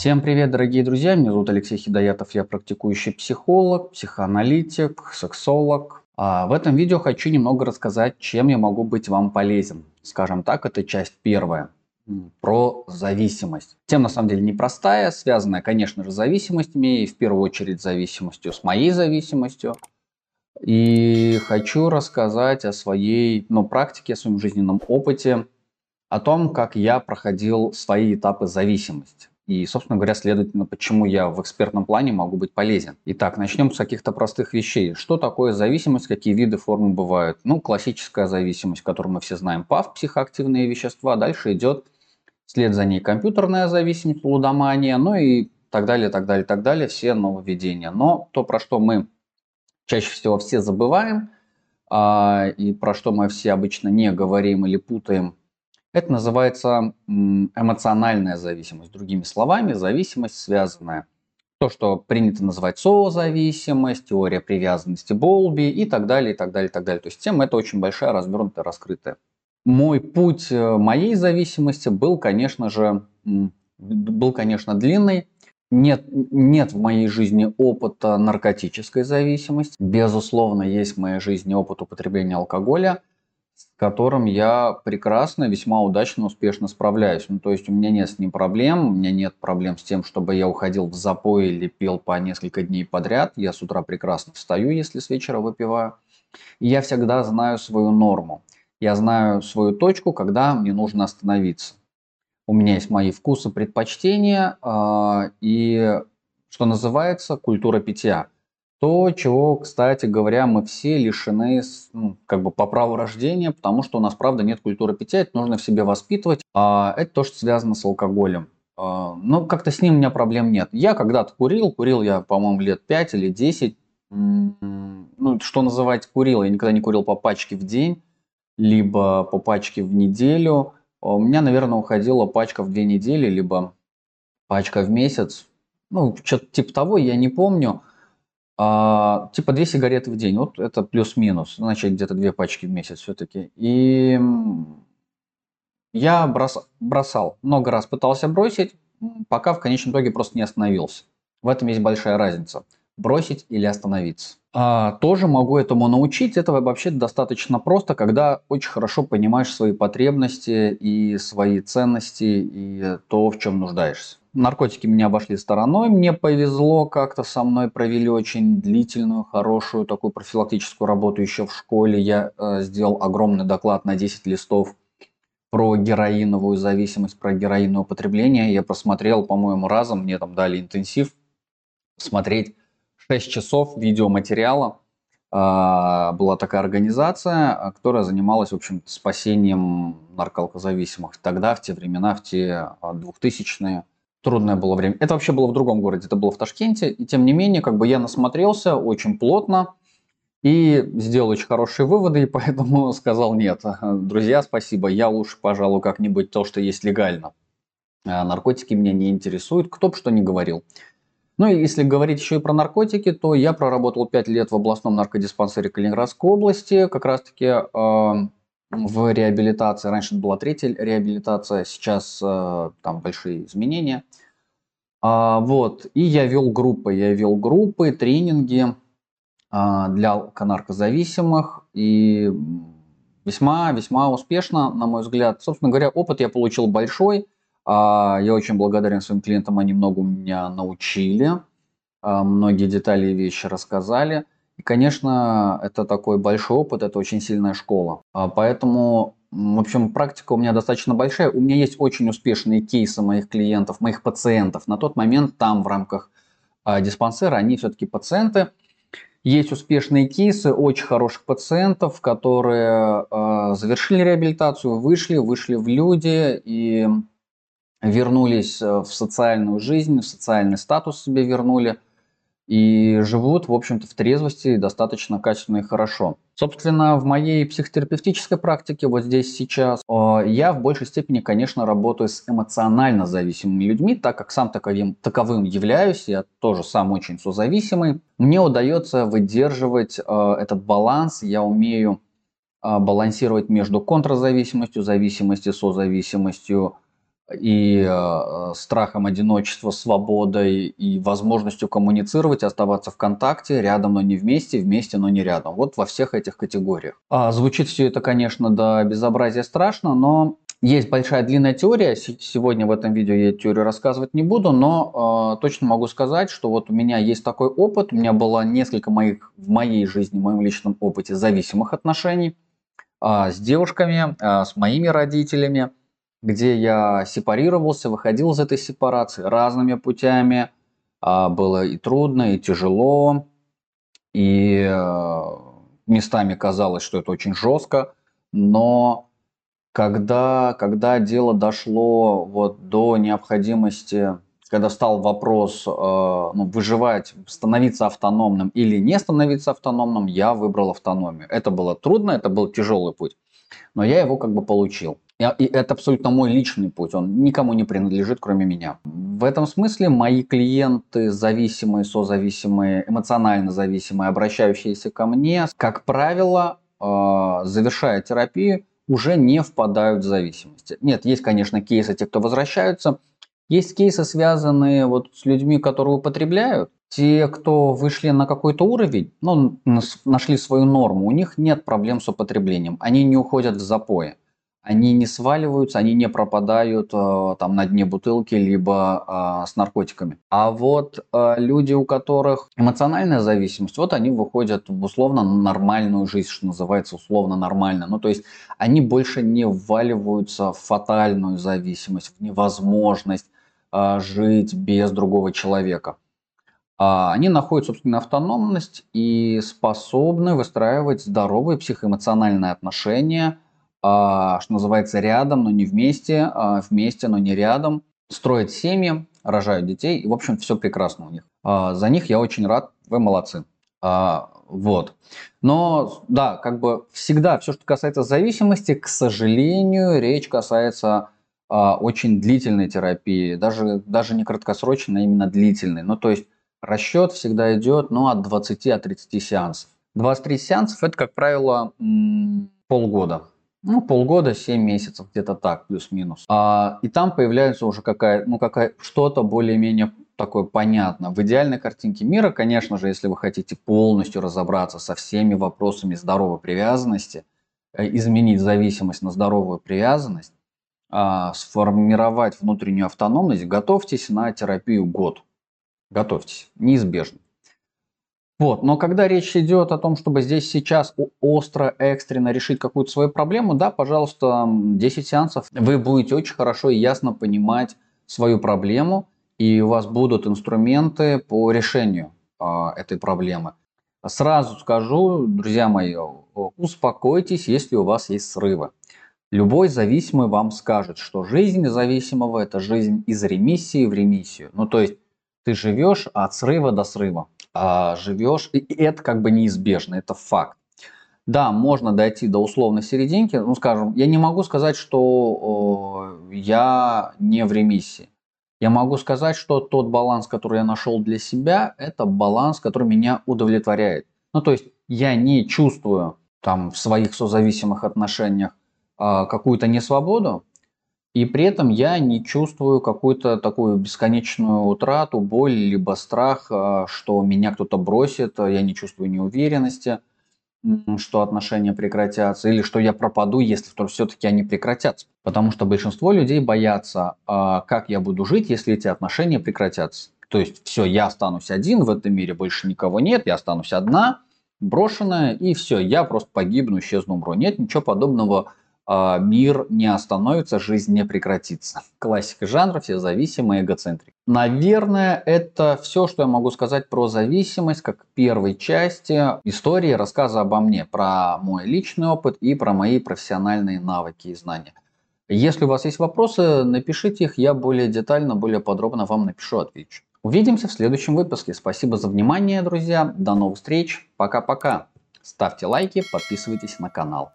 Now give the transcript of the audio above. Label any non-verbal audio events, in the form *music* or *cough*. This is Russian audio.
Всем привет, дорогие друзья! Меня зовут Алексей Хидоятов, я практикующий психолог, психоаналитик, сексолог. А в этом видео хочу немного рассказать, чем я могу быть вам полезен. Скажем так, это часть первая про зависимость. Тема на самом деле непростая, связанная, конечно же, с зависимостями и в первую очередь зависимостью с моей зависимостью. И хочу рассказать о своей ну, практике, о своем жизненном опыте, о том, как я проходил свои этапы зависимости. И, собственно говоря, следовательно, почему я в экспертном плане могу быть полезен. Итак, начнем с каких-то простых вещей. Что такое зависимость, какие виды формы бывают? Ну, классическая зависимость, которую мы все знаем, ПАВ, психоактивные вещества. Дальше идет вслед за ней компьютерная зависимость, лудомания, ну и так далее, так далее, так далее, все нововведения. Но то, про что мы чаще всего все забываем, а, и про что мы все обычно не говорим или путаем, это называется эмоциональная зависимость. Другими словами, зависимость связанная. То, что принято называть созависимость, теория привязанности Болби и так далее, и так далее, и так далее. То есть тема это очень большая, развернутая, раскрытая. Мой путь э, моей зависимости был, конечно же, был, конечно, длинный. Нет, нет в моей жизни опыта наркотической зависимости. Безусловно, есть в моей жизни опыт употребления алкоголя с которым я прекрасно, весьма удачно, успешно справляюсь. Ну, то есть у меня нет с ним проблем, у меня нет проблем с тем, чтобы я уходил в запой или пил по несколько дней подряд. Я с утра прекрасно встаю, если с вечера выпиваю. И я всегда знаю свою норму. Я знаю свою точку, когда мне нужно остановиться. У меня есть мои вкусы, предпочтения э, и, что называется, культура питья – то, чего, кстати говоря, мы все лишены ну, как бы по праву рождения, потому что у нас, правда, нет культуры питья, это нужно в себе воспитывать, а это то, что связано с алкоголем. А, но как-то с ним у меня проблем нет. Я когда-то курил, курил я, по-моему, лет 5 или 10. Ну, что называть курил? Я никогда не курил по пачке в день, либо по пачке в неделю. А у меня, наверное, уходила пачка в две недели, либо пачка в месяц. Ну, что-то типа того, я не помню. А, типа две сигареты в день, вот это плюс-минус, значит где-то две пачки в месяц все-таки. И я брос, бросал, много раз пытался бросить, пока в конечном итоге просто не остановился. В этом есть большая разница. Бросить или остановиться. А, тоже могу этому научить. Это вообще достаточно просто, когда очень хорошо понимаешь свои потребности и свои ценности и то, в чем нуждаешься. Наркотики меня обошли стороной, мне повезло, как-то со мной провели очень длительную, хорошую такую профилактическую работу еще в школе. Я э, сделал огромный доклад на 10 листов про героиновую зависимость, про героиновое употребление. Я просмотрел, по-моему, разом, мне там дали интенсив, смотреть 6 часов видеоматериала. Э, была такая организация, которая занималась, в общем спасением нарколкозависимых. Тогда, в те времена, в те 2000-е, а, трудное было время. Это вообще было в другом городе, это было в Ташкенте. И тем не менее, как бы я насмотрелся очень плотно и сделал очень хорошие выводы, и поэтому *laughs* сказал нет. Друзья, спасибо, я лучше, пожалуй, как-нибудь то, что есть легально. А наркотики меня не интересуют, кто бы что ни говорил. Ну и если говорить еще и про наркотики, то я проработал 5 лет в областном наркодиспансере Калининградской области, как раз-таки э, в реабилитации. Раньше была третья реабилитация, сейчас э, там большие изменения. А, вот. И я вел группы, я вел группы, тренинги а, для наркозависимых и весьма-весьма успешно, на мой взгляд. Собственно говоря, опыт я получил большой. А, я очень благодарен своим клиентам, они много меня научили, а, многие детали и вещи рассказали. И, конечно, это такой большой опыт, это очень сильная школа. А, поэтому, в общем, практика у меня достаточно большая. У меня есть очень успешные кейсы моих клиентов, моих пациентов. На тот момент там в рамках диспансера они все-таки пациенты. Есть успешные кейсы очень хороших пациентов, которые э, завершили реабилитацию, вышли, вышли в люди и вернулись в социальную жизнь, в социальный статус себе вернули – и живут, в общем-то, в трезвости достаточно качественно и хорошо. Собственно, в моей психотерапевтической практике вот здесь сейчас я в большей степени, конечно, работаю с эмоционально зависимыми людьми, так как сам таковым, таковым являюсь, я тоже сам очень созависимый. Мне удается выдерживать э, этот баланс, я умею э, балансировать между контрзависимостью, зависимостью, созависимостью, и э, страхом одиночества, свободой и возможностью коммуницировать, оставаться в контакте, рядом, но не вместе, вместе, но не рядом. Вот во всех этих категориях. А, звучит все это, конечно, до безобразия страшно, но есть большая длинная теория. Сегодня в этом видео я теорию рассказывать не буду, но э, точно могу сказать, что вот у меня есть такой опыт. У меня было несколько моих в моей жизни, в моем личном опыте зависимых отношений э, с девушками, э, с моими родителями где я сепарировался, выходил из этой сепарации разными путями. А, было и трудно, и тяжело, и э, местами казалось, что это очень жестко, но когда, когда дело дошло вот до необходимости, когда стал вопрос э, ну, выживать, становиться автономным или не становиться автономным, я выбрал автономию. Это было трудно, это был тяжелый путь, но я его как бы получил. И это абсолютно мой личный путь, он никому не принадлежит, кроме меня. В этом смысле мои клиенты, зависимые, созависимые, эмоционально зависимые, обращающиеся ко мне, как правило, э, завершая терапию, уже не впадают в зависимость. Нет, есть, конечно, кейсы те, кто возвращаются. Есть кейсы, связанные вот с людьми, которые употребляют. Те, кто вышли на какой-то уровень, ну, нашли свою норму, у них нет проблем с употреблением. Они не уходят в запои они не сваливаются, они не пропадают э, там на дне бутылки, либо э, с наркотиками. А вот э, люди, у которых эмоциональная зависимость, вот они выходят в условно нормальную жизнь, что называется условно нормально. Ну, то есть они больше не вваливаются в фатальную зависимость, в невозможность жить без другого человека. А они находят, собственно, автономность и способны выстраивать здоровые психоэмоциональные отношения – что называется, рядом, но не вместе, а вместе, но не рядом, строят семьи, рожают детей, и, в общем, все прекрасно у них. А, за них я очень рад, вы молодцы. Вот. Но, да, как бы всегда все, что касается зависимости, к сожалению, речь касается очень длительной терапии, даже, даже не краткосрочной, а именно длительной. Ну, то есть расчет всегда идет ну, от 20 от 30 сеансов. 23 сеансов – это, как правило, полгода. Ну, полгода, 7 месяцев, где-то так, плюс-минус. А, и там появляется уже какая, ну, какая, что-то более-менее такое понятно. В идеальной картинке мира, конечно же, если вы хотите полностью разобраться со всеми вопросами здоровой привязанности, э, изменить зависимость на здоровую привязанность, а, сформировать внутреннюю автономность, готовьтесь на терапию год. Готовьтесь, неизбежно. Вот. Но когда речь идет о том, чтобы здесь сейчас остро, экстренно решить какую-то свою проблему, да, пожалуйста, 10 сеансов, вы будете очень хорошо и ясно понимать свою проблему, и у вас будут инструменты по решению э, этой проблемы. Сразу скажу, друзья мои, успокойтесь, если у вас есть срывы. Любой зависимый вам скажет, что жизнь зависимого – это жизнь из ремиссии в ремиссию. Ну, то есть ты живешь от срыва до срыва а, живешь, и это как бы неизбежно, это факт. Да, можно дойти до условной серединки, ну скажем, я не могу сказать, что о, я не в ремиссии. Я могу сказать, что тот баланс, который я нашел для себя, это баланс, который меня удовлетворяет. Ну то есть я не чувствую там в своих созависимых отношениях э, какую-то несвободу, и при этом я не чувствую какую-то такую бесконечную утрату, боль, либо страх, а, что меня кто-то бросит, а я не чувствую неуверенности, что отношения прекратятся, или что я пропаду, если все-таки они прекратятся. Потому что большинство людей боятся, а, как я буду жить, если эти отношения прекратятся. То есть все, я останусь один в этом мире, больше никого нет, я останусь одна, брошенная, и все, я просто погибну, исчезну, умру. Нет, ничего подобного мир не остановится, жизнь не прекратится. Классика жанра, все зависимые, эгоцентрик. Наверное, это все, что я могу сказать про зависимость, как первой части истории рассказа обо мне, про мой личный опыт и про мои профессиональные навыки и знания. Если у вас есть вопросы, напишите их, я более детально, более подробно вам напишу, отвечу. Увидимся в следующем выпуске. Спасибо за внимание, друзья. До новых встреч. Пока-пока. Ставьте лайки, подписывайтесь на канал.